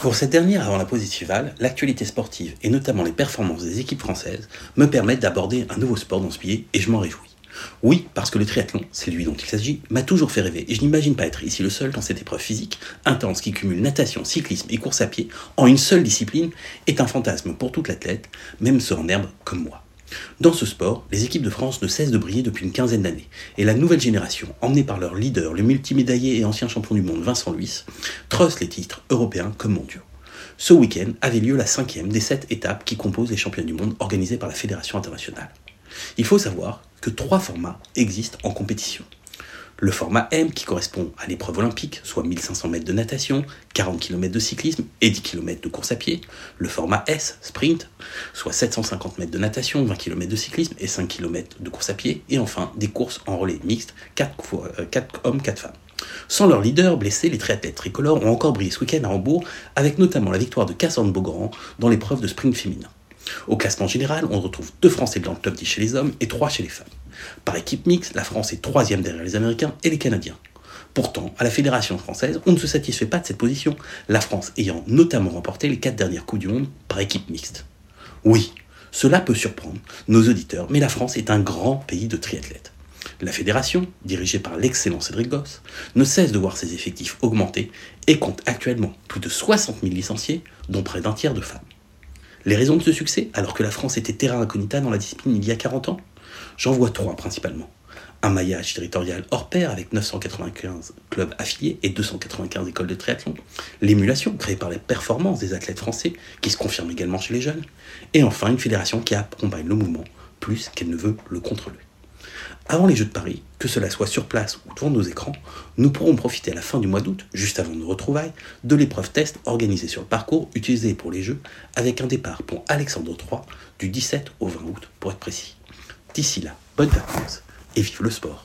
Pour cette dernière avant la pause estivale, l'actualité sportive et notamment les performances des équipes françaises me permettent d'aborder un nouveau sport dans ce billet et je m'en réjouis. Oui, parce que le triathlon, c'est lui dont il s'agit, m'a toujours fait rêver et je n'imagine pas être ici le seul dans cette épreuve physique intense qui cumule natation, cyclisme et course à pied en une seule discipline est un fantasme pour toute l'athlète, même ceux en herbe comme moi. Dans ce sport, les équipes de France ne cessent de briller depuis une quinzaine d'années, et la nouvelle génération, emmenée par leur leader, le multimédaillé et ancien champion du monde Vincent Luis, trosse les titres européens comme mondiaux. Ce week-end avait lieu la cinquième des sept étapes qui composent les championnats du monde organisés par la Fédération internationale. Il faut savoir que trois formats existent en compétition le format M qui correspond à l'épreuve olympique, soit 1500 mètres de natation, 40 km de cyclisme et 10 km de course à pied, le format S, sprint, soit 750 mètres de natation, 20 km de cyclisme et 5 km de course à pied, et enfin des courses en relais mixtes, 4, euh, hommes, 4 femmes. Sans leur leader blessé, les triathlètes tricolores ont encore brillé ce week-end à Hambourg, avec notamment la victoire de Cassandre Beaugrand dans l'épreuve de sprint féminin. Au classement général, on retrouve deux Français dans le top 10 chez les hommes et trois chez les femmes. Par équipe mixte, la France est troisième derrière les Américains et les Canadiens. Pourtant, à la Fédération française, on ne se satisfait pas de cette position, la France ayant notamment remporté les quatre dernières Coups du Monde par équipe mixte. Oui, cela peut surprendre nos auditeurs, mais la France est un grand pays de triathlètes. La fédération, dirigée par l'excellent Cédric Goss, ne cesse de voir ses effectifs augmenter et compte actuellement plus de 60 000 licenciés, dont près d'un tiers de femmes. Les raisons de ce succès, alors que la France était terra incognita dans la discipline il y a 40 ans? J'en vois trois principalement. Un maillage territorial hors pair avec 995 clubs affiliés et 295 écoles de triathlon. L'émulation créée par les performances des athlètes français qui se confirme également chez les jeunes. Et enfin une fédération qui accompagne le mouvement plus qu'elle ne veut le contrôler. Avant les Jeux de Paris, que cela soit sur place ou devant nos écrans, nous pourrons profiter à la fin du mois d'août, juste avant nos retrouvailles, de l'épreuve test organisée sur le parcours utilisé pour les Jeux, avec un départ pour Alexandre III du 17 au 20 août pour être précis. D'ici là, bonne vacances et vive le sport.